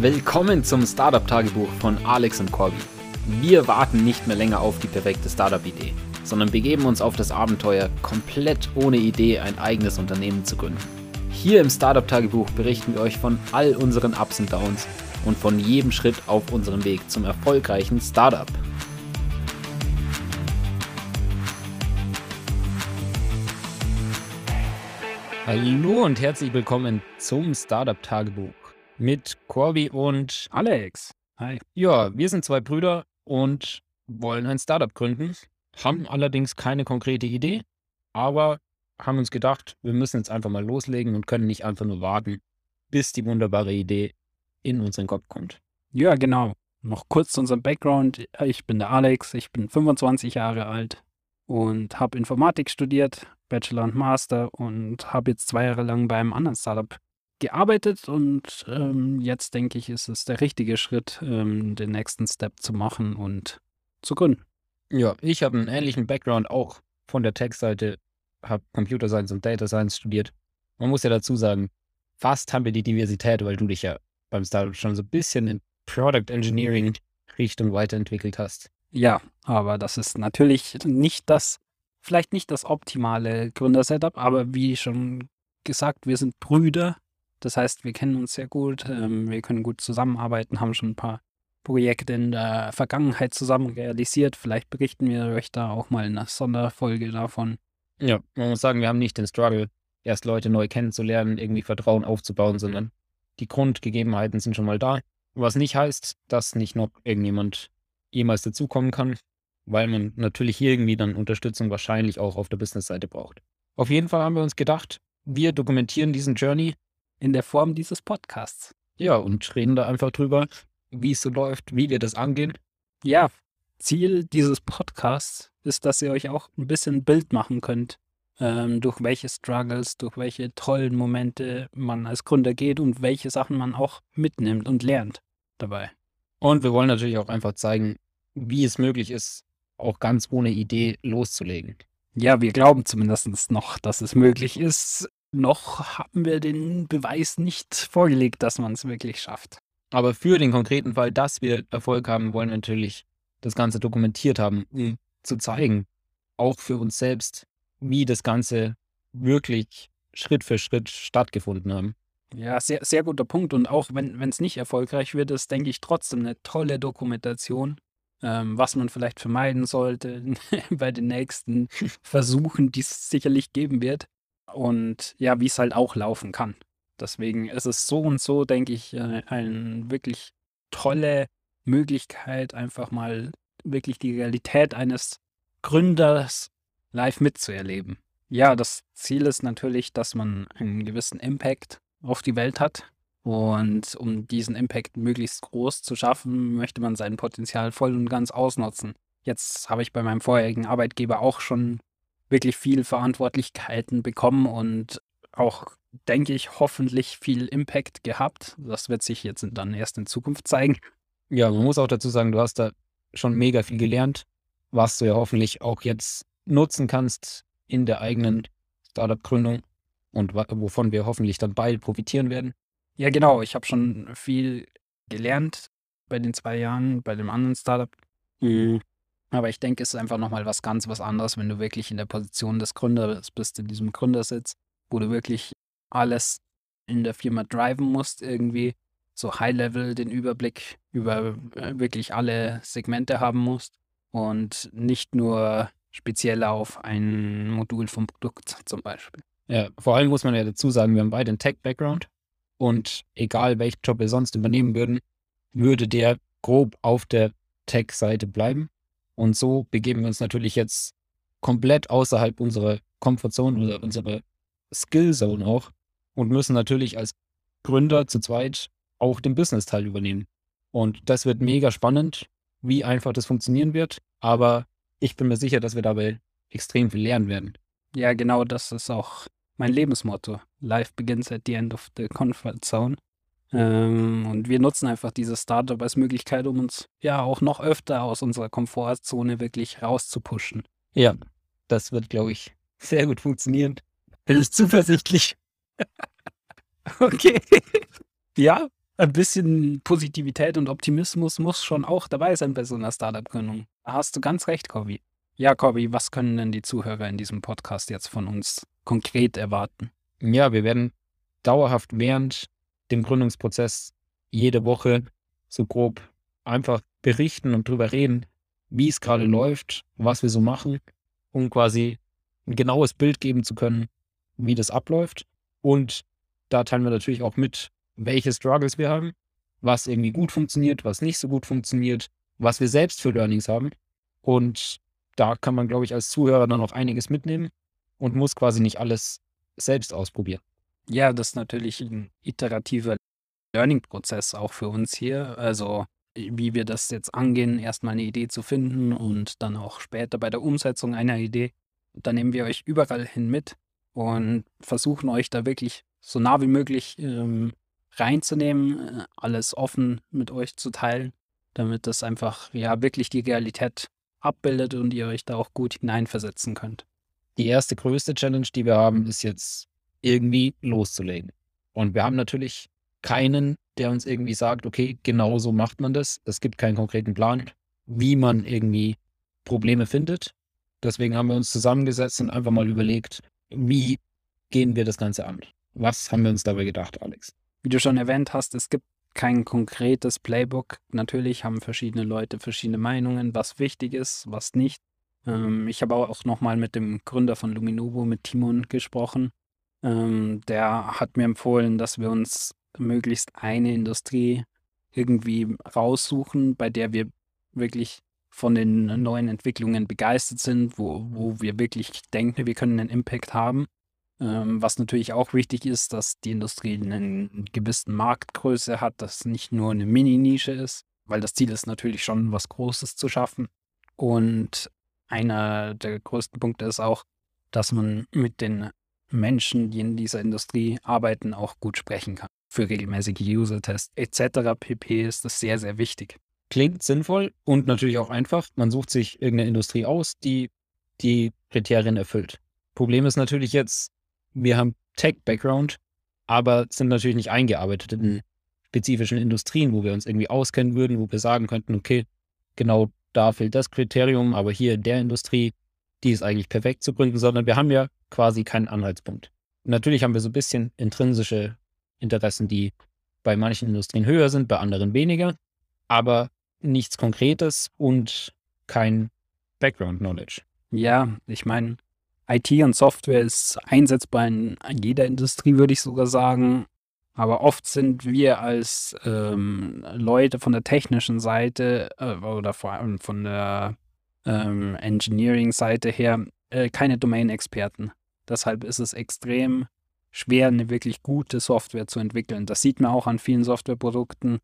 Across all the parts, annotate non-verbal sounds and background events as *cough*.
Willkommen zum Startup-Tagebuch von Alex und Corby. Wir warten nicht mehr länger auf die perfekte Startup-Idee, sondern begeben uns auf das Abenteuer, komplett ohne Idee ein eigenes Unternehmen zu gründen. Hier im Startup-Tagebuch berichten wir euch von all unseren Ups und Downs und von jedem Schritt auf unserem Weg zum erfolgreichen Startup. Hallo und herzlich willkommen zum Startup-Tagebuch mit Corby und Alex. Hi. Ja, wir sind zwei Brüder und wollen ein Startup gründen, haben allerdings keine konkrete Idee, aber haben uns gedacht, wir müssen jetzt einfach mal loslegen und können nicht einfach nur warten, bis die wunderbare Idee in unseren Kopf kommt. Ja, genau. Noch kurz zu unserem Background. Ich bin der Alex, ich bin 25 Jahre alt und habe Informatik studiert, Bachelor und Master und habe jetzt zwei Jahre lang beim anderen Startup gearbeitet und ähm, jetzt denke ich, ist es der richtige Schritt, ähm, den nächsten Step zu machen und zu gründen. Ja, ich habe einen ähnlichen Background auch von der Tech-Seite, habe Computer Science und Data Science studiert. Man muss ja dazu sagen, fast haben wir die Diversität, weil du dich ja beim Startup schon so ein bisschen in Product Engineering Richtung weiterentwickelt hast. Ja, aber das ist natürlich nicht das vielleicht nicht das optimale Gründersetup, aber wie schon gesagt, wir sind Brüder. Das heißt, wir kennen uns sehr gut, ähm, wir können gut zusammenarbeiten, haben schon ein paar Projekte in der Vergangenheit zusammen realisiert. Vielleicht berichten wir euch da auch mal in einer Sonderfolge davon. Ja, man muss sagen, wir haben nicht den Struggle, erst Leute neu kennenzulernen, irgendwie Vertrauen aufzubauen, sondern die Grundgegebenheiten sind schon mal da. Was nicht heißt, dass nicht noch irgendjemand jemals dazukommen kann weil man natürlich irgendwie dann Unterstützung wahrscheinlich auch auf der Business-Seite braucht. Auf jeden Fall haben wir uns gedacht, wir dokumentieren diesen Journey in der Form dieses Podcasts. Ja, und reden da einfach drüber, wie es so läuft, wie wir das angehen. Ja, Ziel dieses Podcasts ist, dass ihr euch auch ein bisschen ein Bild machen könnt, ähm, durch welche Struggles, durch welche tollen Momente man als Gründer geht und welche Sachen man auch mitnimmt und lernt dabei. Und wir wollen natürlich auch einfach zeigen, wie es möglich ist, auch ganz ohne Idee loszulegen. Ja, wir glauben zumindest noch, dass es möglich ist. Noch haben wir den Beweis nicht vorgelegt, dass man es wirklich schafft. Aber für den konkreten Fall, dass wir Erfolg haben, wollen wir natürlich das Ganze dokumentiert haben, um zu zeigen, auch für uns selbst, wie das Ganze wirklich Schritt für Schritt stattgefunden haben. Ja, sehr, sehr guter Punkt. Und auch wenn es nicht erfolgreich wird, ist, denke ich, trotzdem eine tolle Dokumentation ähm, was man vielleicht vermeiden sollte *laughs* bei den nächsten Versuchen, die es sicherlich geben wird. Und ja, wie es halt auch laufen kann. Deswegen ist es so und so, denke ich, äh, eine wirklich tolle Möglichkeit, einfach mal wirklich die Realität eines Gründers live mitzuerleben. Ja, das Ziel ist natürlich, dass man einen gewissen Impact auf die Welt hat, und um diesen Impact möglichst groß zu schaffen, möchte man sein Potenzial voll und ganz ausnutzen. Jetzt habe ich bei meinem vorherigen Arbeitgeber auch schon wirklich viel Verantwortlichkeiten bekommen und auch, denke ich, hoffentlich viel Impact gehabt. Das wird sich jetzt dann erst in Zukunft zeigen. Ja, man muss auch dazu sagen, du hast da schon mega viel gelernt, was du ja hoffentlich auch jetzt nutzen kannst in der eigenen Startup-Gründung und wovon wir hoffentlich dann bald profitieren werden. Ja, genau. Ich habe schon viel gelernt bei den zwei Jahren, bei dem anderen Startup. Mhm. Aber ich denke, es ist einfach nochmal was ganz was anderes, wenn du wirklich in der Position des Gründers bist, in diesem Gründersitz, wo du wirklich alles in der Firma driven musst, irgendwie so High-Level den Überblick über äh, wirklich alle Segmente haben musst und nicht nur speziell auf ein Modul vom Produkt zum Beispiel. Ja, vor allem muss man ja dazu sagen, wir haben beide einen Tech-Background. Und egal welchen Job wir sonst übernehmen würden, würde der grob auf der Tech-Seite bleiben. Und so begeben wir uns natürlich jetzt komplett außerhalb unserer Komfortzone oder unserer Skillzone auch und müssen natürlich als Gründer zu zweit auch den Business-Teil übernehmen. Und das wird mega spannend, wie einfach das funktionieren wird. Aber ich bin mir sicher, dass wir dabei extrem viel lernen werden. Ja, genau das ist auch mein Lebensmotto. Life begins at the end of the comfort zone. Ähm, und wir nutzen einfach dieses Startup als Möglichkeit, um uns ja auch noch öfter aus unserer Komfortzone wirklich rauszupushen. Ja, das wird, glaube ich, sehr gut funktionieren. Bin ich zuversichtlich. *laughs* okay. Ja, ein bisschen Positivität und Optimismus muss schon auch dabei sein bei so einer Startup-Gründung. Da hast du ganz recht, Corby. Ja, Corby, was können denn die Zuhörer in diesem Podcast jetzt von uns konkret erwarten? Ja, wir werden dauerhaft während dem Gründungsprozess jede Woche so grob einfach berichten und drüber reden, wie es gerade läuft, was wir so machen, um quasi ein genaues Bild geben zu können, wie das abläuft. Und da teilen wir natürlich auch mit, welche Struggles wir haben, was irgendwie gut funktioniert, was nicht so gut funktioniert, was wir selbst für Learnings haben. Und da kann man, glaube ich, als Zuhörer dann auch einiges mitnehmen und muss quasi nicht alles selbst ausprobieren. Ja, das ist natürlich ein iterativer Learning-Prozess auch für uns hier. Also wie wir das jetzt angehen, erstmal eine Idee zu finden und dann auch später bei der Umsetzung einer Idee. Da nehmen wir euch überall hin mit und versuchen euch da wirklich so nah wie möglich ähm, reinzunehmen, äh, alles offen mit euch zu teilen, damit das einfach ja wirklich die Realität abbildet und ihr euch da auch gut hineinversetzen könnt. Die erste größte Challenge, die wir haben, ist jetzt irgendwie loszulegen. Und wir haben natürlich keinen, der uns irgendwie sagt, okay, genau so macht man das. Es gibt keinen konkreten Plan, wie man irgendwie Probleme findet. Deswegen haben wir uns zusammengesetzt und einfach mal überlegt, wie gehen wir das Ganze an? Was haben wir uns dabei gedacht, Alex? Wie du schon erwähnt hast, es gibt kein konkretes Playbook. Natürlich haben verschiedene Leute verschiedene Meinungen, was wichtig ist, was nicht. Ähm, ich habe auch nochmal mit dem Gründer von Luminovo, mit Timon, gesprochen. Ähm, der hat mir empfohlen, dass wir uns möglichst eine Industrie irgendwie raussuchen, bei der wir wirklich von den neuen Entwicklungen begeistert sind, wo, wo wir wirklich denken, wir können einen Impact haben. Ähm, was natürlich auch wichtig ist, dass die Industrie einen gewissen Marktgröße hat, dass nicht nur eine Mini-Nische ist, weil das Ziel ist natürlich schon, was Großes zu schaffen. Und einer der größten Punkte ist auch, dass man mit den Menschen, die in dieser Industrie arbeiten, auch gut sprechen kann für regelmäßige User-Tests etc. pp. ist das sehr, sehr wichtig. Klingt sinnvoll und natürlich auch einfach. Man sucht sich irgendeine Industrie aus, die die Kriterien erfüllt. Problem ist natürlich jetzt, wir haben Tech-Background, aber sind natürlich nicht eingearbeitet in spezifischen Industrien, wo wir uns irgendwie auskennen würden, wo wir sagen könnten, okay, genau da fehlt das Kriterium, aber hier in der Industrie, die ist eigentlich perfekt zu gründen, sondern wir haben ja quasi keinen Anhaltspunkt. natürlich haben wir so ein bisschen intrinsische Interessen, die bei manchen Industrien höher sind, bei anderen weniger, aber nichts Konkretes und kein Background Knowledge. Ja, ich meine, IT und Software ist einsetzbar in jeder Industrie, würde ich sogar sagen. Aber oft sind wir als ähm, Leute von der technischen Seite äh, oder vor allem von der ähm, Engineering-Seite her äh, keine Domain-Experten. Deshalb ist es extrem schwer, eine wirklich gute Software zu entwickeln. Das sieht man auch an vielen Softwareprodukten,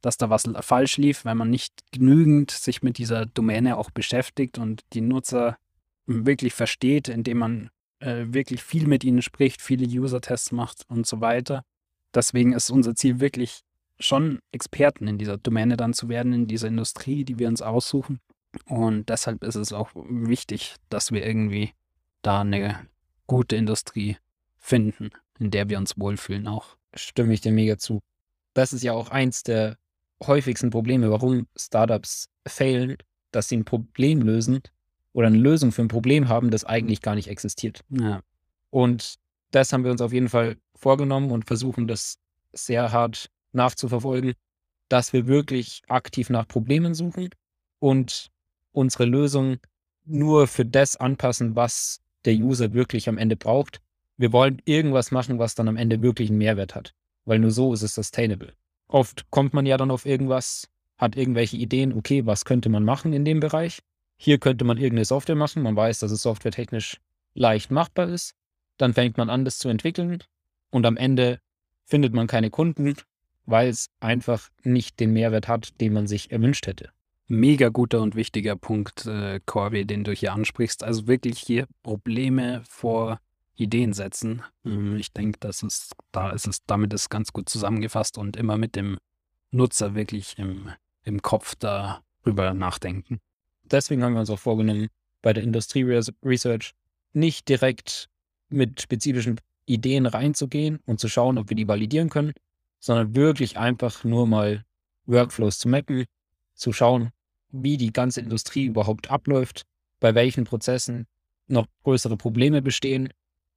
dass da was falsch lief, weil man nicht genügend sich mit dieser Domäne auch beschäftigt und die Nutzer wirklich versteht, indem man äh, wirklich viel mit ihnen spricht, viele User-Tests macht und so weiter. Deswegen ist unser Ziel wirklich schon Experten in dieser Domäne dann zu werden, in dieser Industrie, die wir uns aussuchen. Und deshalb ist es auch wichtig, dass wir irgendwie da eine gute Industrie finden, in der wir uns wohlfühlen auch. Stimme ich dir mega zu. Das ist ja auch eins der häufigsten Probleme, warum Startups failen, dass sie ein Problem lösen oder eine Lösung für ein Problem haben, das eigentlich gar nicht existiert. Ja. Und das haben wir uns auf jeden Fall vorgenommen und versuchen das sehr hart nachzuverfolgen, dass wir wirklich aktiv nach Problemen suchen und unsere Lösung nur für das anpassen, was der User wirklich am Ende braucht wir wollen irgendwas machen, was dann am Ende wirklich einen Mehrwert hat. Weil nur so ist es sustainable. Oft kommt man ja dann auf irgendwas, hat irgendwelche Ideen, okay, was könnte man machen in dem Bereich? Hier könnte man irgendeine Software machen. Man weiß, dass es softwaretechnisch leicht machbar ist. Dann fängt man an, das zu entwickeln. Und am Ende findet man keine Kunden, weil es einfach nicht den Mehrwert hat, den man sich erwünscht hätte. Mega guter und wichtiger Punkt, äh, Corby, den du hier ansprichst. Also wirklich hier Probleme vor Ideen setzen. Ähm, ich denke, das ist, da ist es, damit ist ganz gut zusammengefasst und immer mit dem Nutzer wirklich im, im Kopf darüber nachdenken. Deswegen haben wir uns auch vorgenommen, bei der Industrie Research nicht direkt mit spezifischen Ideen reinzugehen und zu schauen, ob wir die validieren können, sondern wirklich einfach nur mal Workflows zu mappen, zu schauen, wie die ganze Industrie überhaupt abläuft, bei welchen Prozessen noch größere Probleme bestehen.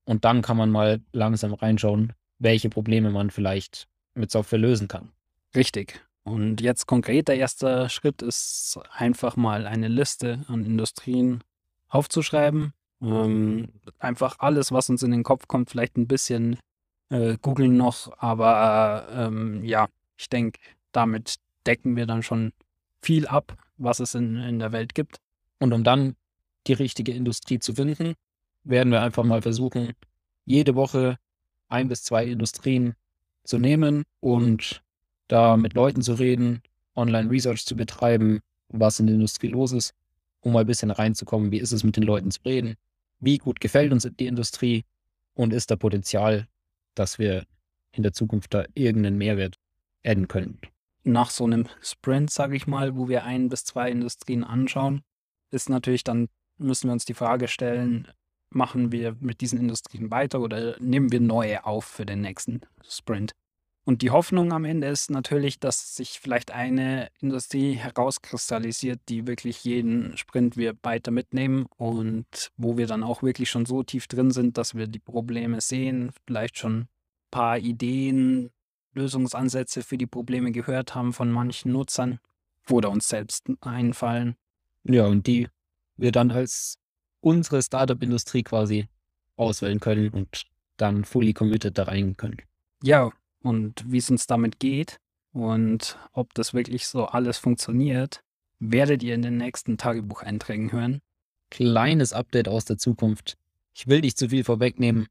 Und dann kann man mal langsam reinschauen, welche Probleme man vielleicht mit Software lösen kann. Richtig. Und jetzt konkret der erste Schritt ist einfach mal eine Liste an Industrien aufzuschreiben. Ähm, einfach alles, was uns in den Kopf kommt, vielleicht ein bisschen äh, googeln noch, aber ähm, ja, ich denke, damit decken wir dann schon viel ab, was es in, in der Welt gibt. Und um dann die richtige Industrie zu finden, werden wir einfach mal versuchen, jede Woche ein bis zwei Industrien zu nehmen und da mit Leuten zu reden, Online-Research zu betreiben, was in der Industrie los ist, um mal ein bisschen reinzukommen, wie ist es mit den Leuten zu reden, wie gut gefällt uns die Industrie und ist da Potenzial, dass wir in der Zukunft da irgendeinen Mehrwert adden können. Nach so einem Sprint, sage ich mal, wo wir ein bis zwei Industrien anschauen, ist natürlich dann, müssen wir uns die Frage stellen, machen wir mit diesen Industrien weiter oder nehmen wir neue auf für den nächsten Sprint? Und die Hoffnung am Ende ist natürlich, dass sich vielleicht eine Industrie herauskristallisiert, die wirklich jeden Sprint wir weiter mitnehmen und wo wir dann auch wirklich schon so tief drin sind, dass wir die Probleme sehen, vielleicht schon ein paar Ideen, Lösungsansätze für die Probleme gehört haben von manchen Nutzern oder uns selbst einfallen. Ja, und die wir dann als unsere Startup-Industrie quasi auswählen können und dann fully committed da rein können. Ja, und wie es uns damit geht und ob das wirklich so alles funktioniert, werdet ihr in den nächsten Tagebucheinträgen hören. Kleines Update aus der Zukunft. Ich will nicht zu viel vorwegnehmen,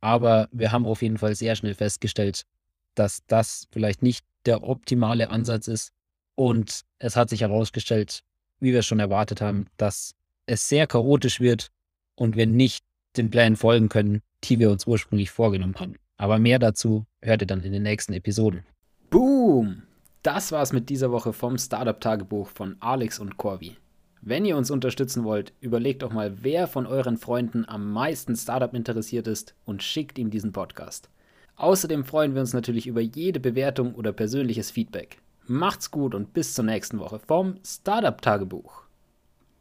aber wir haben auf jeden Fall sehr schnell festgestellt, dass das vielleicht nicht der optimale Ansatz ist. Und es hat sich herausgestellt, wie wir schon erwartet haben, dass es sehr chaotisch wird und wir nicht den Plänen folgen können, die wir uns ursprünglich vorgenommen haben. Aber mehr dazu hört ihr dann in den nächsten Episoden. Boom! Das war's mit dieser Woche vom Startup-Tagebuch von Alex und Corby. Wenn ihr uns unterstützen wollt, überlegt doch mal, wer von euren Freunden am meisten Startup interessiert ist und schickt ihm diesen Podcast. Außerdem freuen wir uns natürlich über jede Bewertung oder persönliches Feedback. Macht's gut und bis zur nächsten Woche vom Startup Tagebuch.